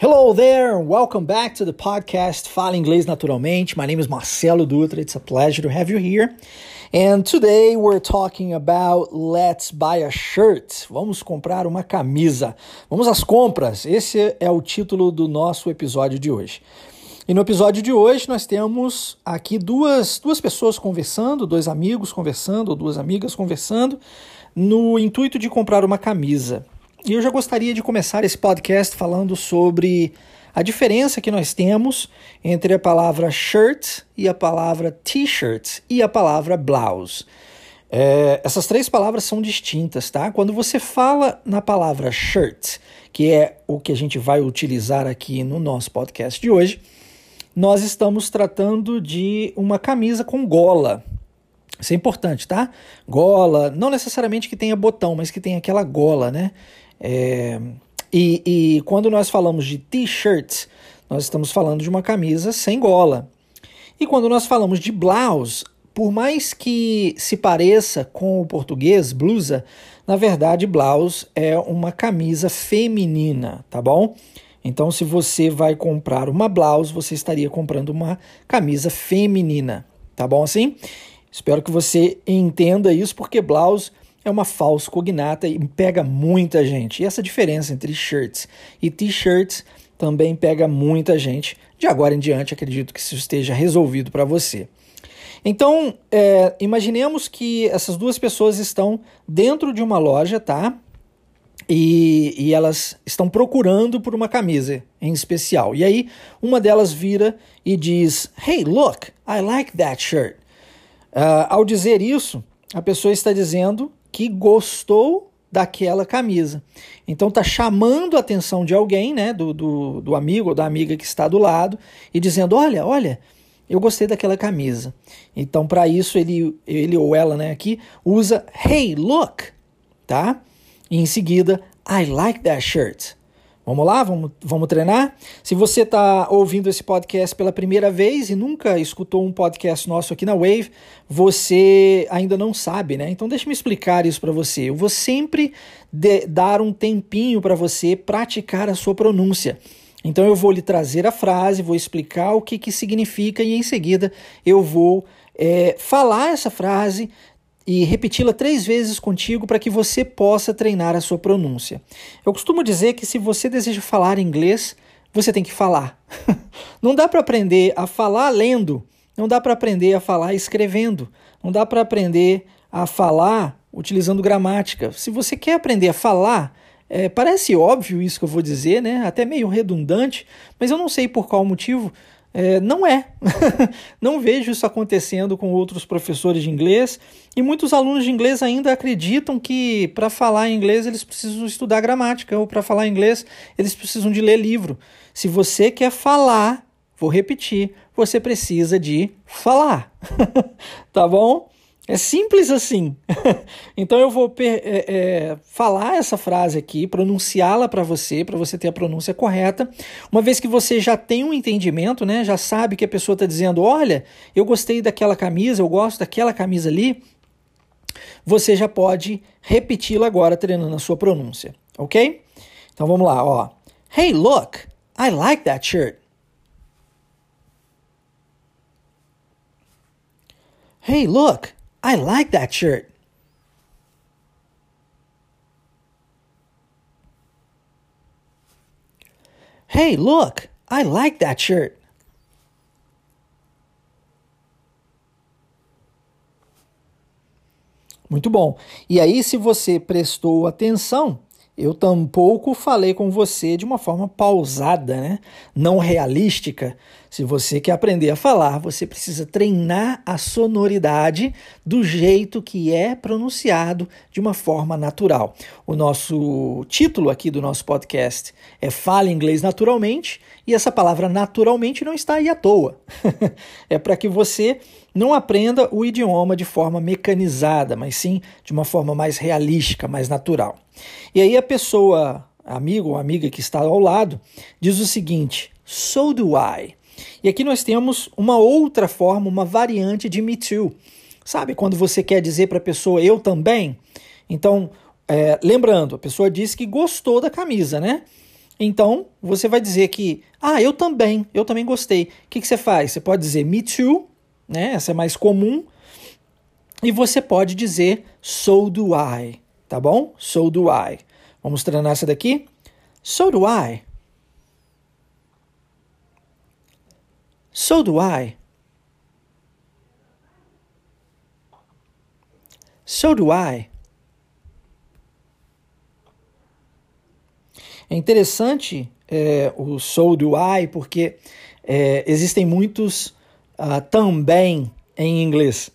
Hello there, welcome back to the podcast Fala Inglês Naturalmente. My name is Marcelo Dutra. It's a pleasure to have you here. And today we're talking about let's buy a shirt. Vamos comprar uma camisa. Vamos às compras. Esse é o título do nosso episódio de hoje. E no episódio de hoje nós temos aqui duas, duas pessoas conversando, dois amigos conversando, ou duas amigas conversando, no intuito de comprar uma camisa. E eu já gostaria de começar esse podcast falando sobre a diferença que nós temos entre a palavra shirt e a palavra t-shirt e a palavra blouse. É, essas três palavras são distintas, tá? Quando você fala na palavra shirt, que é o que a gente vai utilizar aqui no nosso podcast de hoje, nós estamos tratando de uma camisa com gola. Isso é importante, tá? Gola, não necessariamente que tenha botão, mas que tenha aquela gola, né? É, e, e quando nós falamos de t-shirt, nós estamos falando de uma camisa sem gola. E quando nós falamos de blouse, por mais que se pareça com o português, blusa, na verdade, blouse é uma camisa feminina, tá bom? Então, se você vai comprar uma blouse, você estaria comprando uma camisa feminina, tá bom assim? Espero que você entenda isso, porque blouse é uma falsa cognata e pega muita gente. E essa diferença entre shirts e t-shirts também pega muita gente. De agora em diante, acredito que isso esteja resolvido para você. Então, é, imaginemos que essas duas pessoas estão dentro de uma loja, tá? E, e, elas estão procurando por uma camisa em especial. E aí, uma delas vira e diz: Hey, look, I like that shirt. Uh, ao dizer isso, a pessoa está dizendo que gostou daquela camisa. Então está chamando a atenção de alguém, né, do, do, do amigo ou da amiga que está do lado, e dizendo: olha, olha, eu gostei daquela camisa. Então, para isso, ele, ele ou ela né, aqui usa Hey, look, tá? E em seguida, I like that shirt. Vamos lá, vamos, vamos treinar? Se você está ouvindo esse podcast pela primeira vez e nunca escutou um podcast nosso aqui na Wave, você ainda não sabe, né? Então deixa me explicar isso para você. Eu vou sempre dar um tempinho para você praticar a sua pronúncia. Então eu vou lhe trazer a frase, vou explicar o que, que significa e em seguida eu vou é, falar essa frase e repeti-la três vezes contigo para que você possa treinar a sua pronúncia. Eu costumo dizer que se você deseja falar inglês, você tem que falar. não dá para aprender a falar lendo, não dá para aprender a falar escrevendo, não dá para aprender a falar utilizando gramática. Se você quer aprender a falar, é, parece óbvio isso que eu vou dizer, né? Até meio redundante, mas eu não sei por qual motivo é, não é. não vejo isso acontecendo com outros professores de inglês e muitos alunos de inglês ainda acreditam que para falar inglês eles precisam estudar gramática ou para falar inglês eles precisam de ler livro. Se você quer falar, vou repetir, você precisa de falar. tá bom? É simples assim. então eu vou é, é, falar essa frase aqui, pronunciá-la para você, para você ter a pronúncia correta. Uma vez que você já tem um entendimento, né, já sabe que a pessoa está dizendo: olha, eu gostei daquela camisa, eu gosto daquela camisa ali, você já pode repeti-la agora treinando a sua pronúncia, ok? Então vamos lá, ó. Hey, look, I like that shirt. Hey, look, I like that shirt. Hey, look, I like that shirt. Muito bom. E aí, se você prestou atenção, eu tampouco falei com você de uma forma pausada, né? não realística. Se você quer aprender a falar, você precisa treinar a sonoridade do jeito que é pronunciado de uma forma natural. O nosso título aqui do nosso podcast é Fale Inglês Naturalmente, e essa palavra naturalmente não está aí à toa. é para que você não aprenda o idioma de forma mecanizada, mas sim de uma forma mais realística, mais natural. E aí a pessoa, amigo ou amiga que está ao lado, diz o seguinte: So do I. E aqui nós temos uma outra forma, uma variante de me too. Sabe quando você quer dizer para a pessoa eu também? Então, é, lembrando, a pessoa disse que gostou da camisa, né? Então, você vai dizer que, ah, eu também, eu também gostei. O que, que você faz? Você pode dizer me too, né? Essa é mais comum. E você pode dizer so do I, tá bom? So do I. Vamos treinar essa daqui? So do I. So do I. So do I. É interessante é, o so do I porque é, existem muitos uh, também em inglês.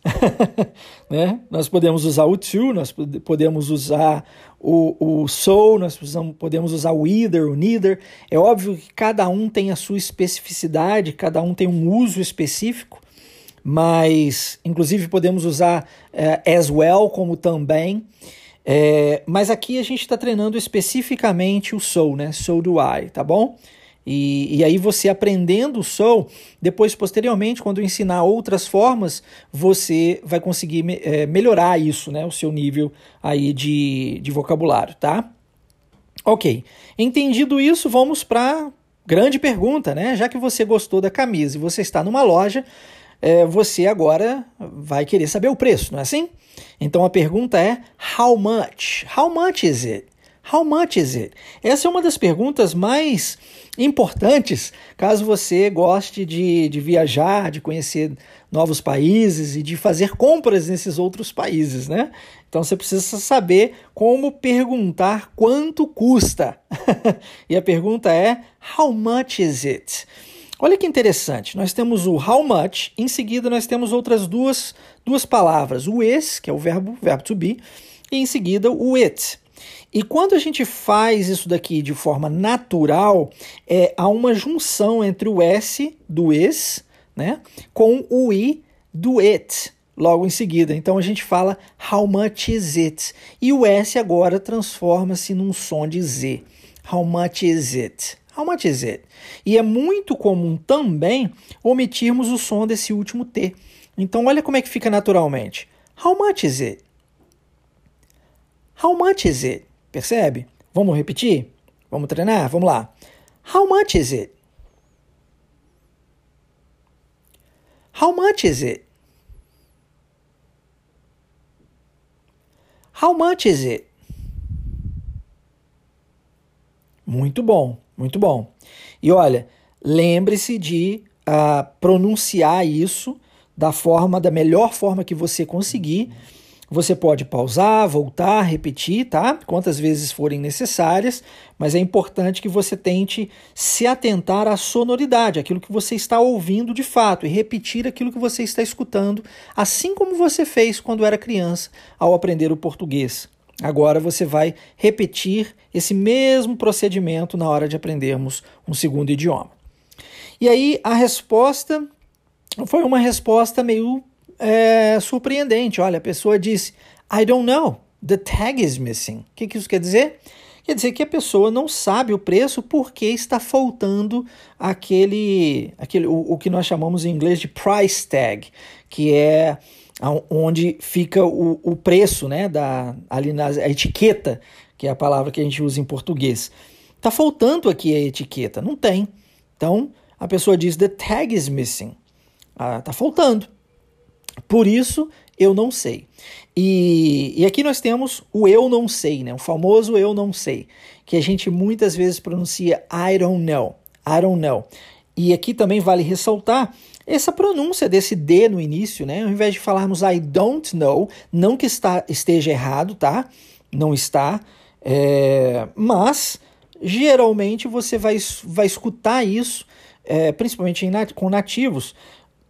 né? Nós podemos usar o to, nós podemos usar o, o so, nós podemos usar o either, o neither. É óbvio que cada um tem a sua especificidade, cada um tem um uso específico, mas inclusive podemos usar uh, as well como também. É, mas aqui a gente está treinando especificamente o so, né? So do I, tá bom? E, e aí você aprendendo o soul, depois posteriormente, quando ensinar outras formas, você vai conseguir é, melhorar isso, né? O seu nível aí de, de vocabulário, tá? Ok. Entendido isso, vamos para grande pergunta, né? Já que você gostou da camisa e você está numa loja, é, você agora vai querer saber o preço, não é assim? Então a pergunta é: how much? How much is it? How much is it? Essa é uma das perguntas mais importantes caso você goste de, de viajar, de conhecer novos países e de fazer compras nesses outros países, né? Então você precisa saber como perguntar quanto custa. e a pergunta é: How much is it? Olha que interessante, nós temos o how much, em seguida nós temos outras duas, duas palavras, o is, que é o verbo, verbo to be, e em seguida o it. E quando a gente faz isso daqui de forma natural, é, há uma junção entre o S do is né, com o I do it logo em seguida. Então a gente fala how much is it? E o S agora transforma-se num som de Z. How much is it? How much is it? E é muito comum também omitirmos o som desse último T. Então olha como é que fica naturalmente. How much is it? How much is it? Percebe? Vamos repetir? Vamos treinar? Vamos lá. How much is it? How much is it? How much is it? Muito bom, muito bom. E olha, lembre-se de uh, pronunciar isso da forma, da melhor forma que você conseguir você pode pausar, voltar, repetir, tá? Quantas vezes forem necessárias, mas é importante que você tente se atentar à sonoridade, aquilo que você está ouvindo de fato, e repetir aquilo que você está escutando, assim como você fez quando era criança ao aprender o português. Agora você vai repetir esse mesmo procedimento na hora de aprendermos um segundo idioma. E aí a resposta foi uma resposta meio é, surpreendente. Olha, a pessoa disse: I don't know, the tag is missing. O que, que isso quer dizer? Quer dizer que a pessoa não sabe o preço porque está faltando aquele, aquele o, o que nós chamamos em inglês de price tag, que é onde fica o, o preço, né, da, ali na etiqueta, que é a palavra que a gente usa em português. Está faltando aqui a etiqueta, não tem. Então a pessoa diz the tag is missing. Ah, tá faltando. Por isso, eu não sei. E, e aqui nós temos o eu não sei, né? o famoso eu não sei, que a gente muitas vezes pronuncia I don't know, I don't know. E aqui também vale ressaltar essa pronúncia desse D no início, né? Ao invés de falarmos I don't know, não que está, esteja errado, tá? Não está, é, mas geralmente você vai, vai escutar isso, é, principalmente em, com nativos,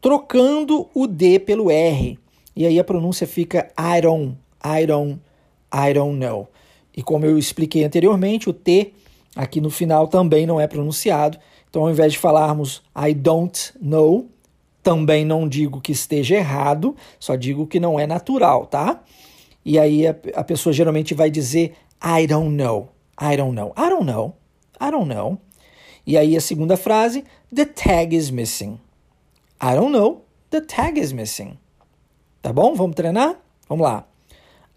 trocando o D pelo R. E aí a pronúncia fica I don't, I don't, I don't know. E como eu expliquei anteriormente, o T aqui no final também não é pronunciado. Então, ao invés de falarmos I don't know, também não digo que esteja errado, só digo que não é natural, tá? E aí a, a pessoa geralmente vai dizer I don't know, I don't know, I don't know, I don't know. E aí a segunda frase, the tag is missing. I don't know, the tag is missing. Tá bom? Vamos treinar? Vamos lá.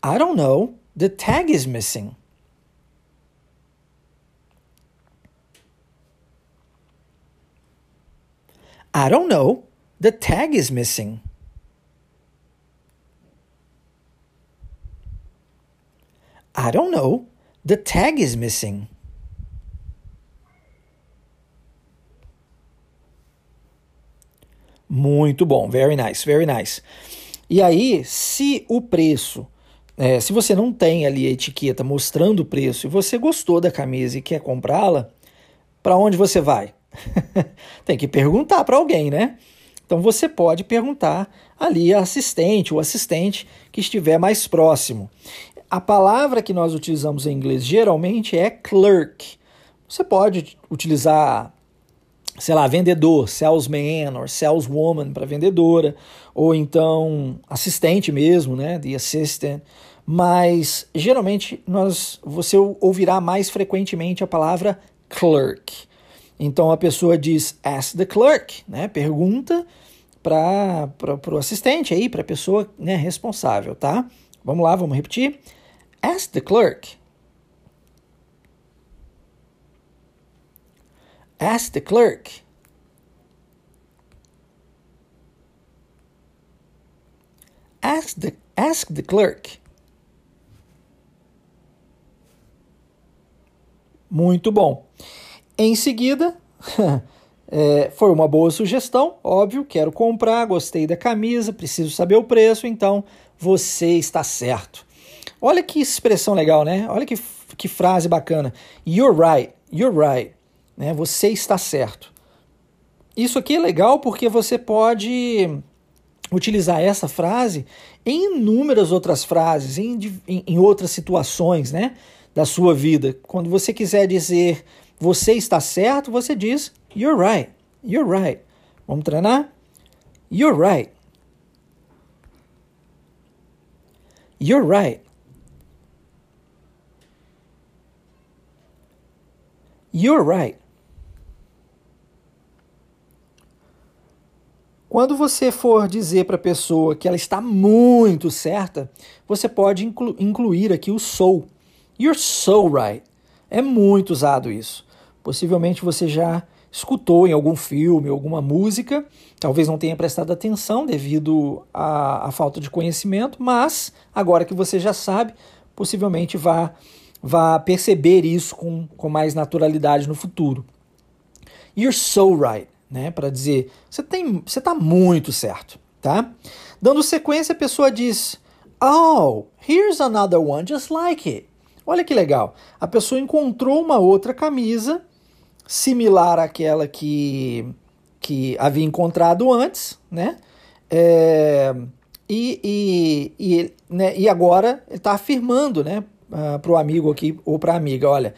I don't know, the tag is missing. I don't know, the tag is missing. I don't know, the tag is missing. Muito bom, very nice, very nice. E aí, se o preço, é, se você não tem ali a etiqueta mostrando o preço e você gostou da camisa e quer comprá-la, para onde você vai? tem que perguntar para alguém, né? Então você pode perguntar ali a assistente ou assistente que estiver mais próximo. A palavra que nós utilizamos em inglês geralmente é clerk. Você pode utilizar sei lá, vendedor, salesman ou saleswoman para vendedora, ou então assistente mesmo, né, the assistant. Mas geralmente nós você ouvirá mais frequentemente a palavra clerk. Então a pessoa diz ask the clerk, né? Pergunta para o assistente aí, para a pessoa né, responsável, tá? Vamos lá, vamos repetir. Ask the clerk. Ask the clerk. Ask the, ask the clerk. Muito bom. Em seguida, é, foi uma boa sugestão, óbvio, quero comprar, gostei da camisa, preciso saber o preço, então você está certo. Olha que expressão legal, né? Olha que, que frase bacana. You're right, you're right né? Você está certo. Isso aqui é legal porque você pode utilizar essa frase em inúmeras outras frases, em, em, em outras situações né, da sua vida. Quando você quiser dizer você está certo, você diz you're right, you're right. Vamos treinar? You're right. You're right. You're right. Quando você for dizer para a pessoa que ela está muito certa, você pode inclu incluir aqui o so. You're so right. É muito usado isso. Possivelmente você já escutou em algum filme, alguma música, talvez não tenha prestado atenção devido à, à falta de conhecimento, mas agora que você já sabe, possivelmente vá, vá perceber isso com, com mais naturalidade no futuro. You're so right né, para dizer você tem, você está muito certo, tá? Dando sequência, a pessoa diz: "Oh, here's another one just like it". Olha que legal. A pessoa encontrou uma outra camisa similar àquela que que havia encontrado antes, né? É, e, e, e, né, e agora ele está afirmando, né, uh, para o amigo aqui ou para a amiga, olha,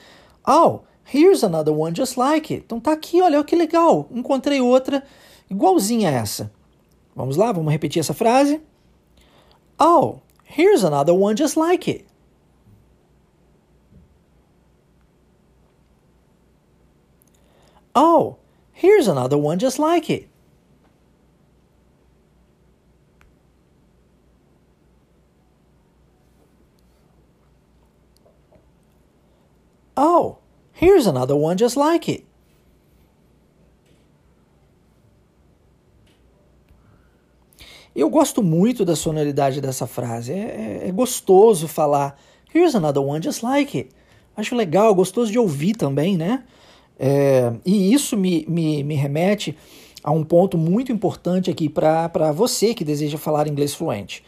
oh, Here's another one just like it. Então tá aqui, olha que legal. Encontrei outra igualzinha a essa. Vamos lá, vamos repetir essa frase. Oh, here's another one just like it. Oh, here's another one just like it. Oh, Here's another one just like it. Eu gosto muito da sonoridade dessa frase. É, é, é, gostoso falar. Here's another one just like it. Acho legal, gostoso de ouvir também, né? É, e isso me, me, me remete a um ponto muito importante aqui para você que deseja falar inglês fluente.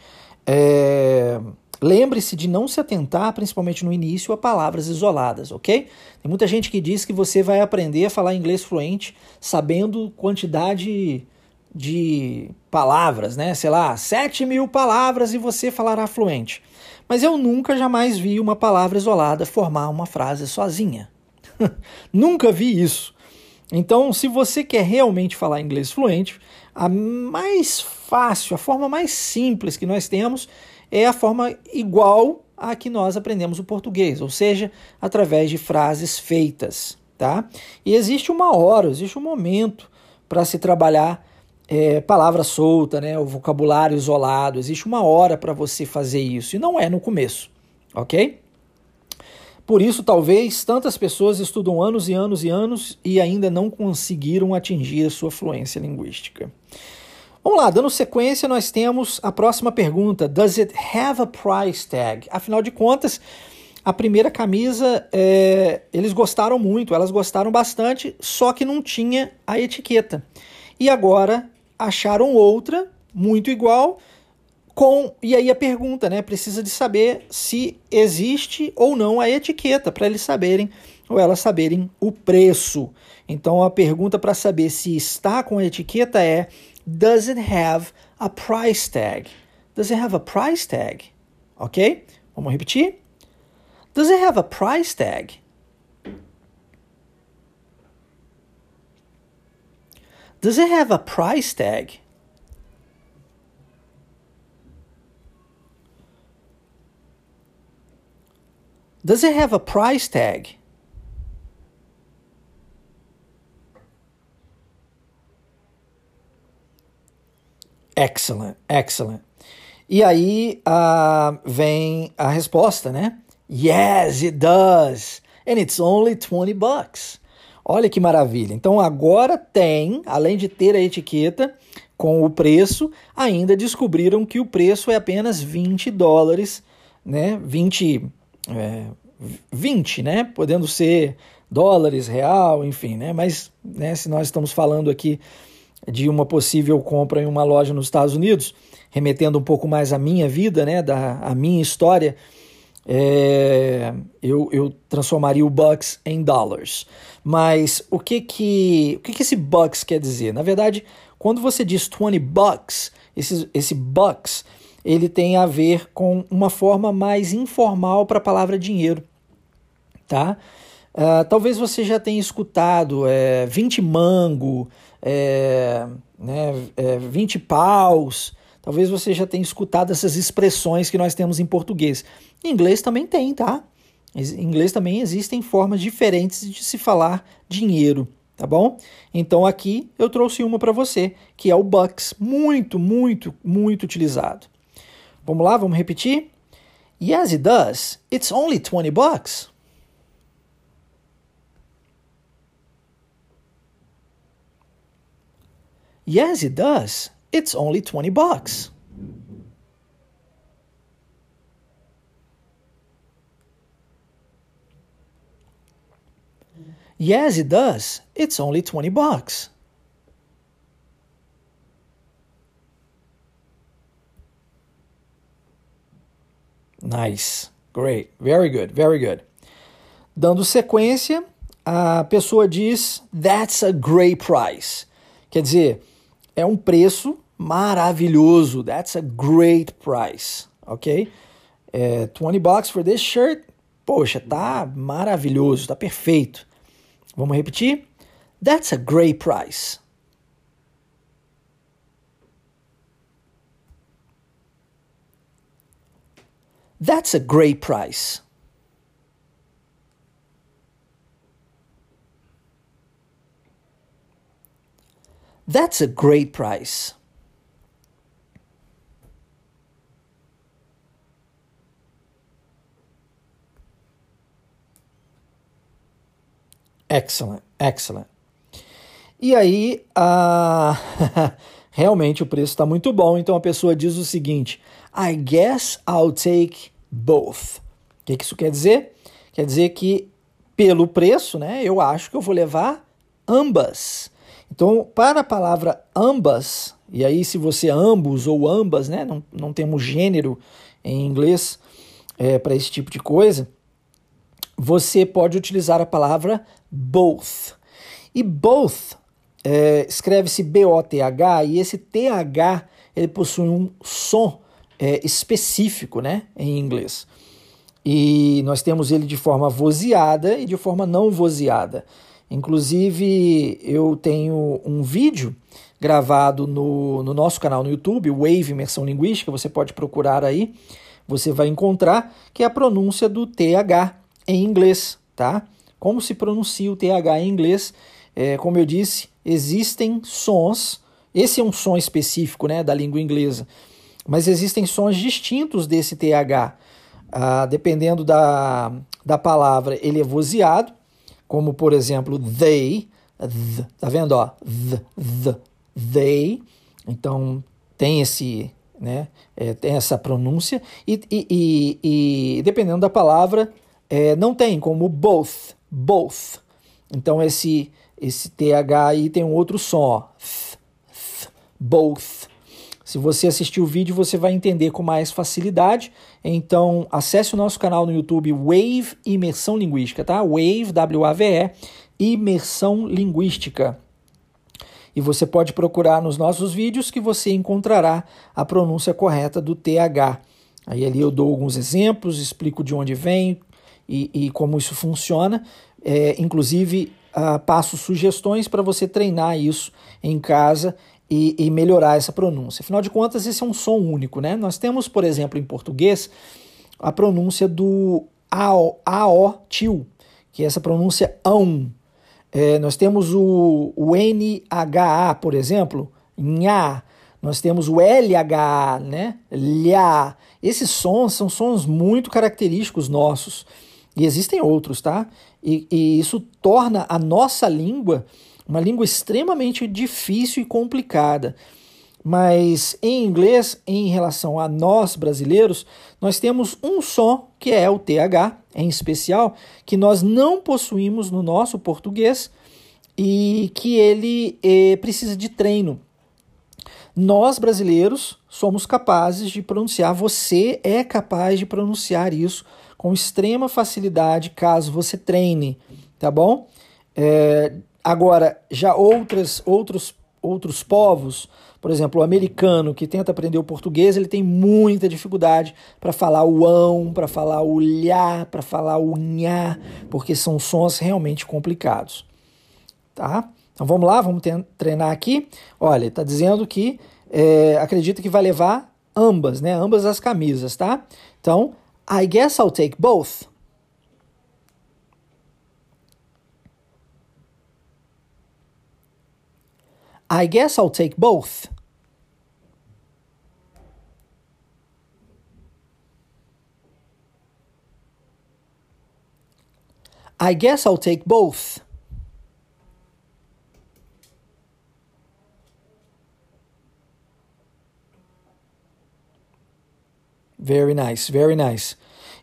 É, Lembre-se de não se atentar, principalmente no início, a palavras isoladas, ok? Tem muita gente que diz que você vai aprender a falar inglês fluente sabendo quantidade de palavras, né? Sei lá, 7 mil palavras e você falará fluente. Mas eu nunca jamais vi uma palavra isolada formar uma frase sozinha. nunca vi isso. Então, se você quer realmente falar inglês fluente, a mais fácil, a forma mais simples que nós temos é a forma igual a que nós aprendemos o português, ou seja, através de frases feitas, tá? E existe uma hora, existe um momento para se trabalhar é, palavra solta, né, o vocabulário isolado, existe uma hora para você fazer isso, e não é no começo, ok? por isso, talvez, tantas pessoas estudam anos e anos e anos e ainda não conseguiram atingir a sua fluência linguística. Vamos lá, dando sequência, nós temos a próxima pergunta: Does it have a price tag? Afinal de contas, a primeira camisa é, eles gostaram muito, elas gostaram bastante, só que não tinha a etiqueta. E agora acharam outra muito igual com e aí a pergunta, né? Precisa de saber se existe ou não a etiqueta para eles saberem ou elas saberem o preço. Então a pergunta para saber se está com a etiqueta é Does it have a price tag? Does it have a price tag? Ok? Vamos repetir? Does it have a price tag? Does it have a price tag? Does it have a price tag? Excellent, excellent. E aí uh, vem a resposta, né? Yes, it does. And it's only 20 bucks. Olha que maravilha. Então agora tem, além de ter a etiqueta com o preço, ainda descobriram que o preço é apenas 20 dólares, né? 20, é, 20, né? Podendo ser dólares, real, enfim, né? Mas né, se nós estamos falando aqui de uma possível compra em uma loja nos Estados Unidos, remetendo um pouco mais à minha vida, né, da a minha história, é, eu, eu transformaria o bucks em dollars. Mas o que que, o que que esse bucks quer dizer? Na verdade, quando você diz 20 bucks, esse, esse bucks, ele tem a ver com uma forma mais informal para a palavra dinheiro, tá? Uh, talvez você já tenha escutado é, 20 mango, é, né, é, 20 paus. Talvez você já tenha escutado essas expressões que nós temos em português. Em inglês também tem, tá? Em inglês também existem formas diferentes de se falar dinheiro, tá bom? Então aqui eu trouxe uma para você, que é o bucks, muito, muito, muito utilizado. Vamos lá, vamos repetir? Yes, it does. It's only 20 bucks. Yes, it does. It's only 20 bucks. Yes, it does. It's only 20 bucks. Nice. Great. Very good. Very good. Dando sequência, a pessoa diz: That's a great price. Quer dizer, é um preço maravilhoso. That's a great price, ok? É, 20 bucks for this shirt. Poxa, tá maravilhoso, tá perfeito. Vamos repetir? That's a great price. That's a great price. That's a great price. Excellent, excellent. E aí, uh, realmente o preço está muito bom, então a pessoa diz o seguinte: I guess I'll take both. O que, que isso quer dizer? Quer dizer que pelo preço, né, eu acho que eu vou levar ambas. Então, para a palavra ambas, e aí se você ambos ou ambas, né, não, não temos gênero em inglês é, para esse tipo de coisa, você pode utilizar a palavra both. E both é, escreve-se B-O-T-H e esse TH ele possui um som é, específico né, em inglês. E nós temos ele de forma vozeada e de forma não vozeada. Inclusive, eu tenho um vídeo gravado no, no nosso canal no YouTube, Wave Imersão Linguística, você pode procurar aí, você vai encontrar que é a pronúncia do TH em inglês, tá? Como se pronuncia o TH em inglês? É, como eu disse, existem sons, esse é um som específico né, da língua inglesa, mas existem sons distintos desse TH. ah, dependendo da, da palavra, ele é vozeado, como por exemplo, they, th, tá vendo? Ó, th, th, they. Então tem esse, né? É, tem essa pronúncia e, e, e, e dependendo da palavra é, não tem como both, both. Então esse esse th aí tem um outro som, ó, th, th, both. Se você assistir o vídeo, você vai entender com mais facilidade. Então, acesse o nosso canal no YouTube Wave Imersão Linguística, tá? Wave, W-A-V-E, Imersão Linguística. E você pode procurar nos nossos vídeos que você encontrará a pronúncia correta do TH. Aí ali eu dou alguns exemplos, explico de onde vem e, e como isso funciona. É, inclusive, uh, passo sugestões para você treinar isso em casa e, e, melhorar essa pronúncia. Afinal de contas, esse é um som único, né? Nós temos, por exemplo, em português, a pronúncia do AO, AO tio, que é essa pronúncia ão. É, nós temos o, o NHA, por exemplo, nha. Nós temos o LHA, né? Lhá. Esses sons são sons muito característicos nossos. E existem outros, tá? E, e isso torna a nossa língua uma língua extremamente difícil e complicada. Mas em inglês, em relação a nós brasileiros, nós temos um som que é o TH, em especial, que nós não possuímos no nosso português e que ele eh, precisa de treino. Nós brasileiros somos capazes de pronunciar, você é capaz de pronunciar isso com extrema facilidade caso você treine, tá bom? É, Agora, já outras, outros, outros povos, por exemplo, o americano que tenta aprender o português, ele tem muita dificuldade para falar o ão, para falar o lhá, para falar o nhá, porque são sons realmente complicados. Tá? Então vamos lá, vamos treinar aqui. Olha, está dizendo que é, acredita que vai levar ambas, né? Ambas as camisas, tá? Então, I guess I'll take both. I guess I'll take both. I guess I'll take both. Very nice, very nice.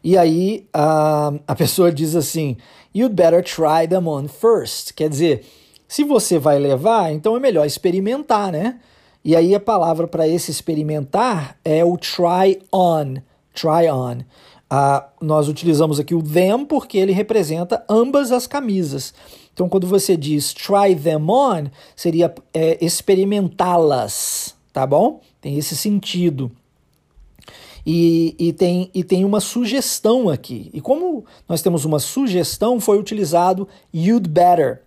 E aí uh, a pessoa diz assim: You'd better try them on first. Quer dizer, se você vai levar, então é melhor experimentar, né? E aí a palavra para esse experimentar é o try on. Try on. Ah, nós utilizamos aqui o them porque ele representa ambas as camisas. Então, quando você diz try them on, seria é, experimentá-las, tá bom? Tem esse sentido. E, e, tem, e tem uma sugestão aqui. E como nós temos uma sugestão, foi utilizado you'd better.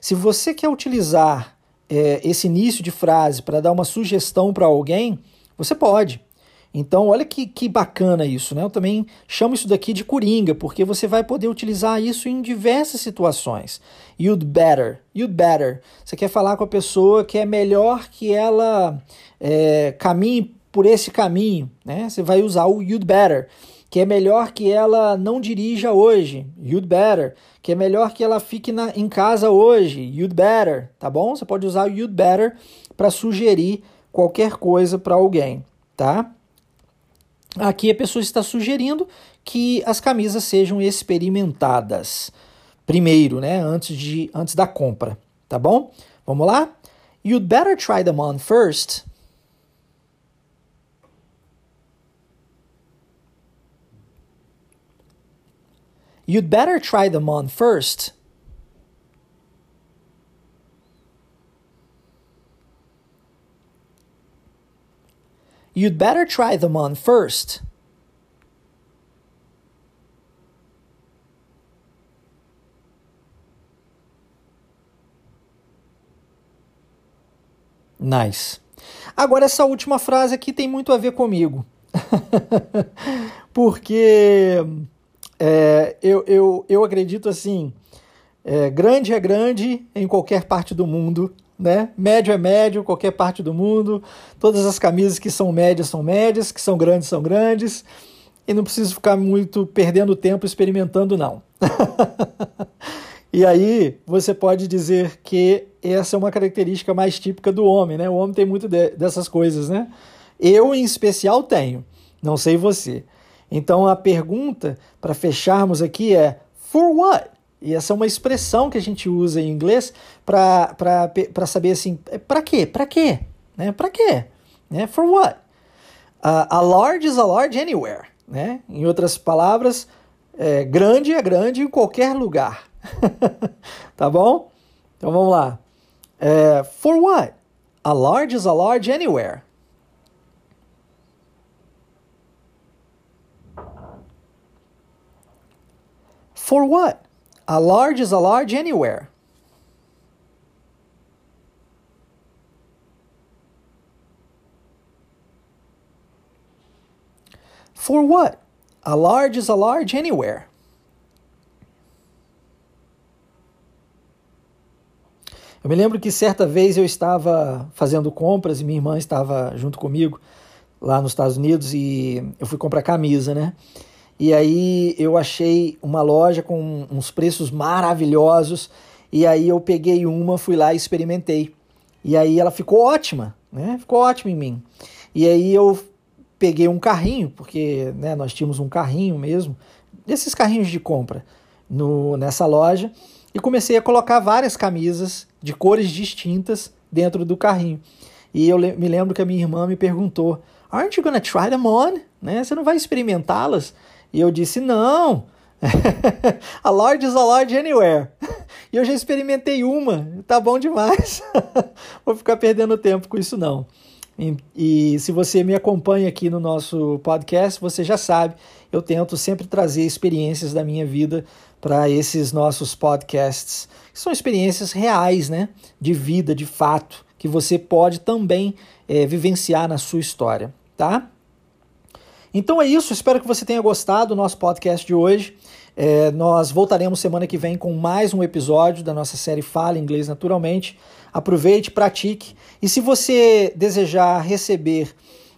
Se você quer utilizar é, esse início de frase para dar uma sugestão para alguém, você pode. Então, olha que, que bacana isso, né? Eu também chamo isso daqui de coringa, porque você vai poder utilizar isso em diversas situações. You'd better, you'd better. Você quer falar com a pessoa que é melhor que ela é, caminhe por esse caminho, né? Você vai usar o you'd better que é melhor que ela não dirija hoje, you'd better, que é melhor que ela fique na, em casa hoje, you'd better, tá bom? Você pode usar o you'd better para sugerir qualquer coisa para alguém, tá? Aqui a pessoa está sugerindo que as camisas sejam experimentadas primeiro, né, antes de antes da compra, tá bom? Vamos lá? You'd better try them on first You'd better try them on first. You'd better try them on first. Nice. Agora, essa última frase aqui tem muito a ver comigo. Porque é, eu, eu, eu acredito assim: é, grande é grande em qualquer parte do mundo, né? Médio é médio, qualquer parte do mundo. Todas as camisas que são médias são médias, que são grandes são grandes. e não preciso ficar muito perdendo tempo experimentando, não. e aí você pode dizer que essa é uma característica mais típica do homem, né? O homem tem muito de, dessas coisas, né? Eu, em especial, tenho. Não sei você. Então a pergunta para fecharmos aqui é: for what? E essa é uma expressão que a gente usa em inglês para saber assim, é, para quê? Para quê? Né? Para quê? Né? For what? Uh, a large is a large anywhere. Né? Em outras palavras, é, grande é grande em qualquer lugar. tá bom? Então vamos lá. É, for what? A large is a large anywhere. For what? A large is a large anywhere. For what? A large is a large anywhere. Eu me lembro que certa vez eu estava fazendo compras e minha irmã estava junto comigo lá nos Estados Unidos e eu fui comprar camisa, né? E aí eu achei uma loja com uns preços maravilhosos. E aí eu peguei uma, fui lá e experimentei. E aí ela ficou ótima, né? Ficou ótima em mim. E aí eu peguei um carrinho, porque né, nós tínhamos um carrinho mesmo, desses carrinhos de compra no, nessa loja, e comecei a colocar várias camisas de cores distintas dentro do carrinho. E eu me lembro que a minha irmã me perguntou: Aren't you gonna try them on? Né? Você não vai experimentá-las? E eu disse: não, a large is a large anywhere. E eu já experimentei uma, tá bom demais. Vou ficar perdendo tempo com isso não. E, e, se você me acompanha aqui no nosso podcast, você já sabe, eu tento sempre trazer experiências da minha vida para esses nossos podcasts. São experiências reais, né? De vida, de fato, que você pode também é, vivenciar na sua história, tá? Então é isso, espero que você tenha gostado do nosso podcast de hoje. É, nós voltaremos semana que vem com mais um episódio da nossa série Fala Inglês Naturalmente. Aproveite, pratique. E se você desejar receber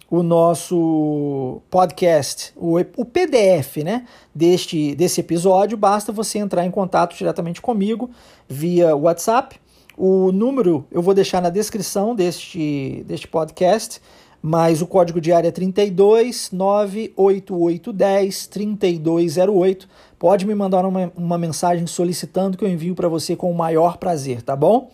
o nosso podcast, o, o PDF né, deste, desse episódio, basta você entrar em contato diretamente comigo via WhatsApp. O número eu vou deixar na descrição deste, deste podcast mas o código de área é 32 98810 3208. Pode me mandar uma, uma mensagem solicitando que eu envio para você com o maior prazer, tá bom?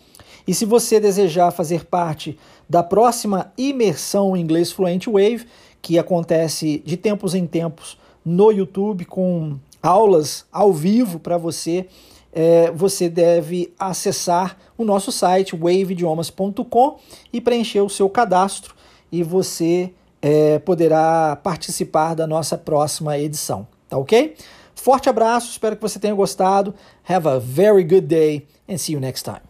E se você desejar fazer parte da próxima imersão em inglês Fluent Wave, que acontece de tempos em tempos no YouTube com aulas ao vivo para você, é, você deve acessar o nosso site waveidiomas.com e preencher o seu cadastro e você é, poderá participar da nossa próxima edição, tá ok? Forte abraço, espero que você tenha gostado. Have a very good day and see you next time.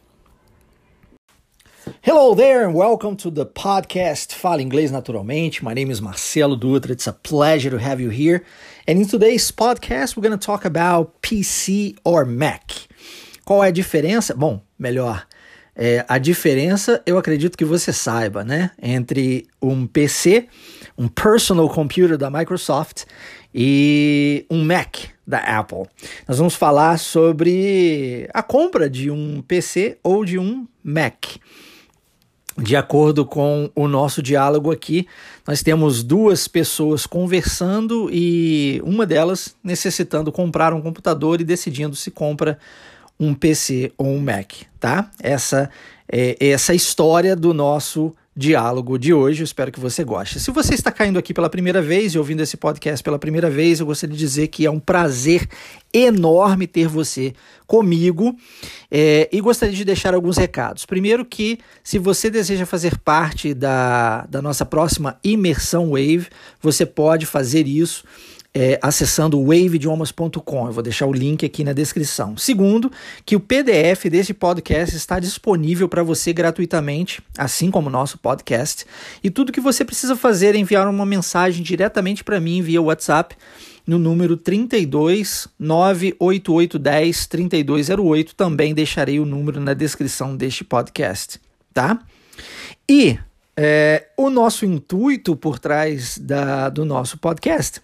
Hello there and welcome to the podcast Fala Inglês Naturalmente. My name is Marcelo Dutra. It's a pleasure to have you here. And in today's podcast, we're going to talk about PC or Mac. Qual é a diferença? Bom, melhor, é, a diferença, eu acredito que você saiba, né? Entre um PC, um personal computer da Microsoft e um Mac da Apple. Nós vamos falar sobre a compra de um PC ou de um Mac. De acordo com o nosso diálogo aqui, nós temos duas pessoas conversando e uma delas necessitando comprar um computador e decidindo se compra um PC ou um Mac, tá? Essa é essa história do nosso diálogo de hoje. Eu espero que você goste. Se você está caindo aqui pela primeira vez e ouvindo esse podcast pela primeira vez, eu gostaria de dizer que é um prazer enorme ter você comigo é, e gostaria de deixar alguns recados. Primeiro que se você deseja fazer parte da, da nossa próxima imersão Wave, você pode fazer isso é, acessando waveidiomas.com. Eu vou deixar o link aqui na descrição. Segundo, que o PDF desse podcast está disponível para você gratuitamente, assim como o nosso podcast. E tudo que você precisa fazer é enviar uma mensagem diretamente para mim via WhatsApp no número 32 98810 3208. Também deixarei o número na descrição deste podcast, tá? E é, o nosso intuito por trás da, do nosso podcast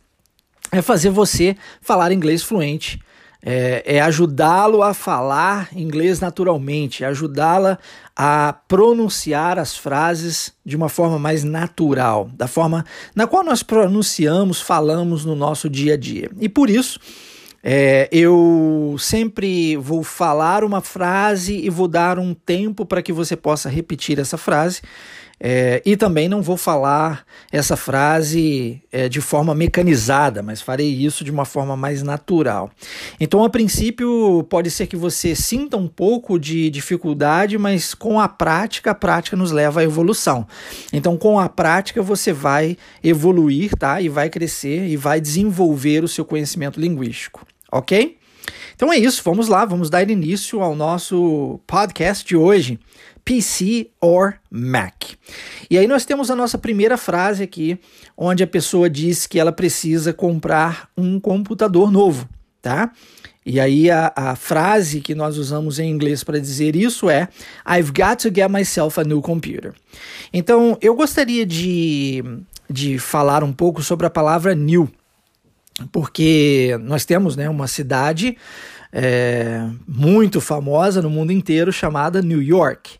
é fazer você falar inglês fluente é, é ajudá-lo a falar inglês naturalmente, é ajudá-la a pronunciar as frases de uma forma mais natural, da forma na qual nós pronunciamos, falamos no nosso dia a dia. E por isso, é, eu sempre vou falar uma frase e vou dar um tempo para que você possa repetir essa frase. É, e também não vou falar essa frase é, de forma mecanizada, mas farei isso de uma forma mais natural. Então, a princípio, pode ser que você sinta um pouco de dificuldade, mas com a prática, a prática nos leva à evolução. Então, com a prática, você vai evoluir, tá? E vai crescer e vai desenvolver o seu conhecimento linguístico, ok? Então é isso, vamos lá, vamos dar início ao nosso podcast de hoje. PC or Mac. E aí nós temos a nossa primeira frase aqui, onde a pessoa diz que ela precisa comprar um computador novo, tá? E aí a, a frase que nós usamos em inglês para dizer isso é I've got to get myself a new computer. Então eu gostaria de, de falar um pouco sobre a palavra new, porque nós temos né, uma cidade é, muito famosa no mundo inteiro chamada New York.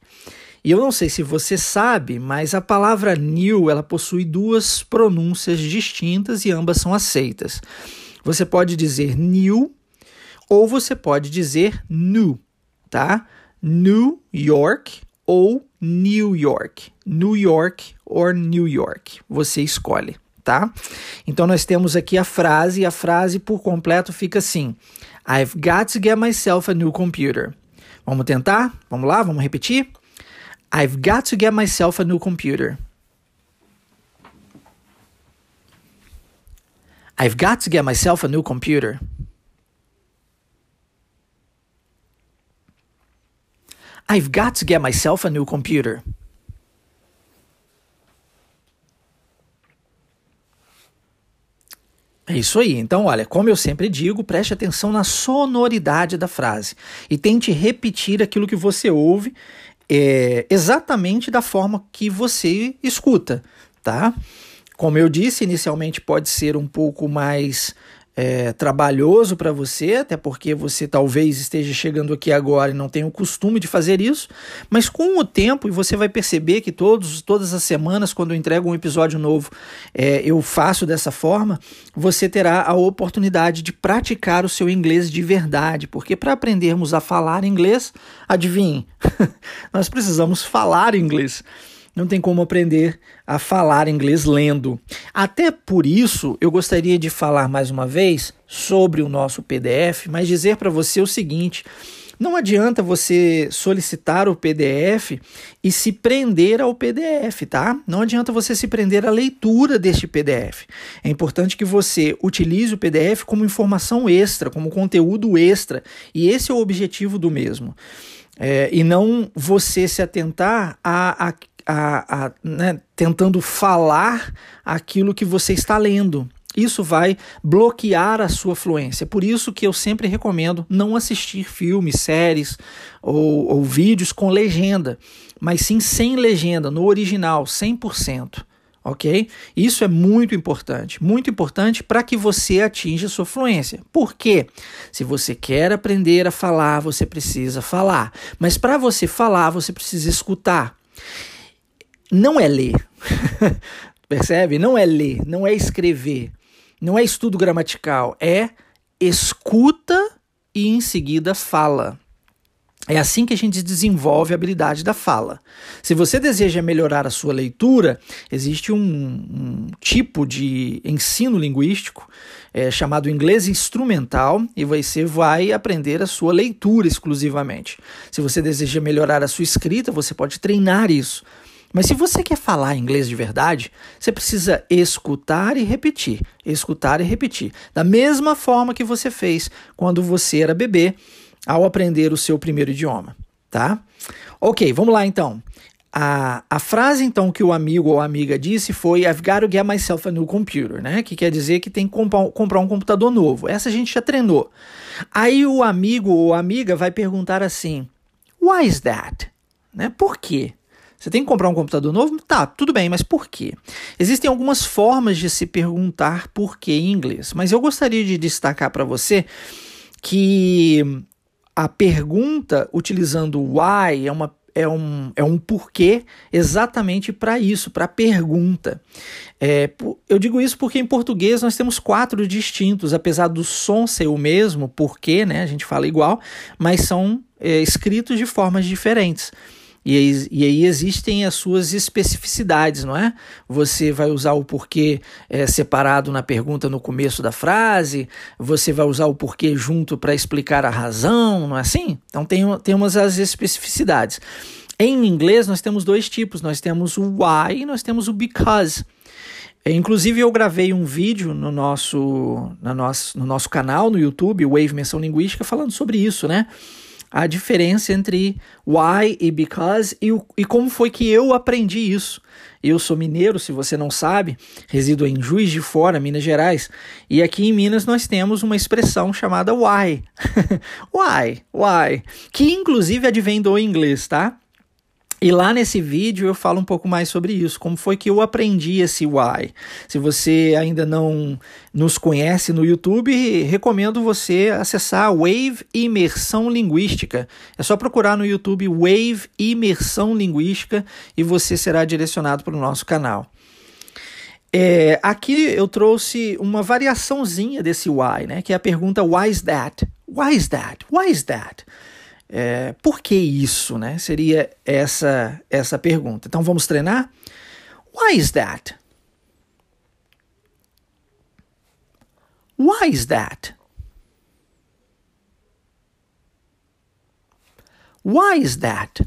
E eu não sei se você sabe, mas a palavra new ela possui duas pronúncias distintas e ambas são aceitas. Você pode dizer new ou você pode dizer new, tá? New York ou New York. New York ou New York. Você escolhe, tá? Então nós temos aqui a frase e a frase por completo fica assim: I've got to get myself a new computer. Vamos tentar? Vamos lá, vamos repetir? I've got to get myself a new computer. I've got to get myself a new computer. I've got to get myself a new computer. É isso aí. Então, olha, como eu sempre digo, preste atenção na sonoridade da frase e tente repetir aquilo que você ouve é, exatamente da forma que você escuta, tá? Como eu disse, inicialmente pode ser um pouco mais é, trabalhoso para você, até porque você talvez esteja chegando aqui agora e não tenha o costume de fazer isso, mas com o tempo, e você vai perceber que todos, todas as semanas, quando eu entrego um episódio novo, é, eu faço dessa forma, você terá a oportunidade de praticar o seu inglês de verdade, porque para aprendermos a falar inglês, adivinhe, nós precisamos falar inglês não tem como aprender a falar inglês lendo. Até por isso, eu gostaria de falar mais uma vez sobre o nosso PDF, mas dizer para você o seguinte: não adianta você solicitar o PDF e se prender ao PDF, tá? Não adianta você se prender à leitura deste PDF. É importante que você utilize o PDF como informação extra, como conteúdo extra, e esse é o objetivo do mesmo. É, e não você se atentar a, a a, a né, tentando falar aquilo que você está lendo. Isso vai bloquear a sua fluência. Por isso que eu sempre recomendo não assistir filmes, séries ou, ou vídeos com legenda, mas sim sem legenda, no original, 100% ok? Isso é muito importante, muito importante para que você atinja sua fluência. Por quê? Se você quer aprender a falar, você precisa falar, mas para você falar, você precisa escutar não é ler. Percebe? Não é ler, não é escrever, não é estudo gramatical, é escuta e em seguida fala. É assim que a gente desenvolve a habilidade da fala. Se você deseja melhorar a sua leitura, existe um, um tipo de ensino linguístico é, chamado inglês instrumental e você vai aprender a sua leitura exclusivamente. Se você deseja melhorar a sua escrita, você pode treinar isso. Mas se você quer falar inglês de verdade, você precisa escutar e repetir, escutar e repetir, da mesma forma que você fez quando você era bebê ao aprender o seu primeiro idioma, tá? Ok, vamos lá então. A, a frase então que o amigo ou amiga disse foi I've got to get myself a new computer, né? Que quer dizer que tem que comprar, comprar um computador novo. Essa a gente já treinou. Aí o amigo ou amiga vai perguntar assim: Why is that? Né? Por quê? Você tem que comprar um computador novo? Tá, tudo bem, mas por quê? Existem algumas formas de se perguntar por quê em inglês, mas eu gostaria de destacar para você que a pergunta utilizando why é uma é um, é um porquê exatamente para isso, para a pergunta. É, eu digo isso porque em português nós temos quatro distintos, apesar do som ser o mesmo, porquê, né? A gente fala igual, mas são é, escritos de formas diferentes. E aí, e aí, existem as suas especificidades, não é? Você vai usar o porquê é, separado na pergunta no começo da frase, você vai usar o porquê junto para explicar a razão, não é assim? Então tem, temos as especificidades. Em inglês nós temos dois tipos, nós temos o why e nós temos o because. É, inclusive eu gravei um vídeo no nosso, no nosso, no nosso canal no YouTube, Wave Menção Linguística, falando sobre isso, né? A diferença entre why e because e, e como foi que eu aprendi isso. Eu sou mineiro, se você não sabe, resido em Juiz de Fora, Minas Gerais, e aqui em Minas nós temos uma expressão chamada why. why, why, que inclusive advém do inglês, tá? E lá nesse vídeo eu falo um pouco mais sobre isso, como foi que eu aprendi esse why. Se você ainda não nos conhece no YouTube, recomendo você acessar Wave Imersão Linguística. É só procurar no YouTube Wave Imersão Linguística e você será direcionado para o nosso canal. É, aqui eu trouxe uma variaçãozinha desse why, né? Que é a pergunta why is that? Why is that? Why is that? É, por que isso, né? Seria essa essa pergunta. Então vamos treinar? Why is that? Why is that? Why is that?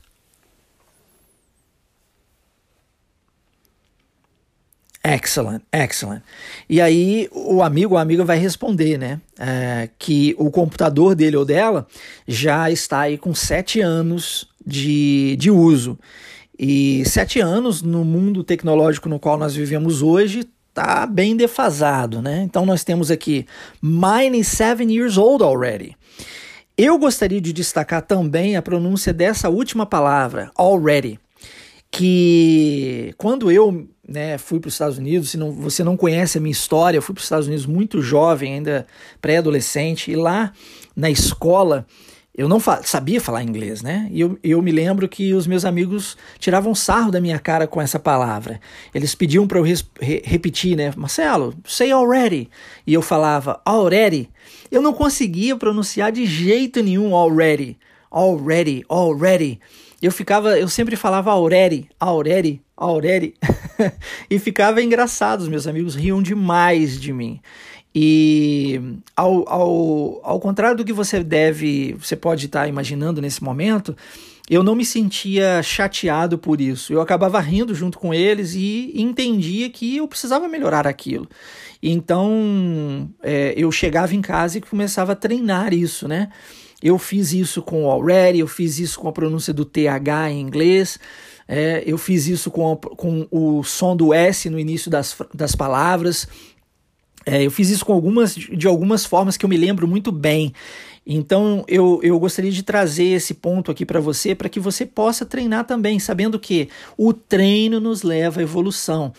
Excellent, excellent. E aí o amigo ou amiga vai responder, né? É, que o computador dele ou dela já está aí com sete anos de, de uso. E sete anos no mundo tecnológico no qual nós vivemos hoje está bem defasado, né? Então nós temos aqui mine is seven years old already. Eu gostaria de destacar também a pronúncia dessa última palavra, already, que quando eu né, fui para os Estados Unidos. Se não, você não conhece a minha história, eu fui para os Estados Unidos muito jovem, ainda pré-adolescente, e lá na escola eu não fa sabia falar inglês, né? E eu, eu me lembro que os meus amigos tiravam sarro da minha cara com essa palavra. Eles pediam para eu re repetir, né? Marcelo, say already. E eu falava already. Eu não conseguia pronunciar de jeito nenhum already. Already, already. Eu ficava, eu sempre falava already, already, Aureli, e ficava engraçado, os meus amigos riam demais de mim. E ao, ao, ao contrário do que você deve, você pode estar imaginando nesse momento, eu não me sentia chateado por isso. Eu acabava rindo junto com eles e entendia que eu precisava melhorar aquilo. Então é, eu chegava em casa e começava a treinar isso, né? Eu fiz isso com o already, eu fiz isso com a pronúncia do TH em inglês. É, eu fiz isso com, com o som do S no início das, das palavras. É, eu fiz isso com algumas, de algumas formas que eu me lembro muito bem. Então eu, eu gostaria de trazer esse ponto aqui para você, para que você possa treinar também, sabendo que o treino nos leva à evolução.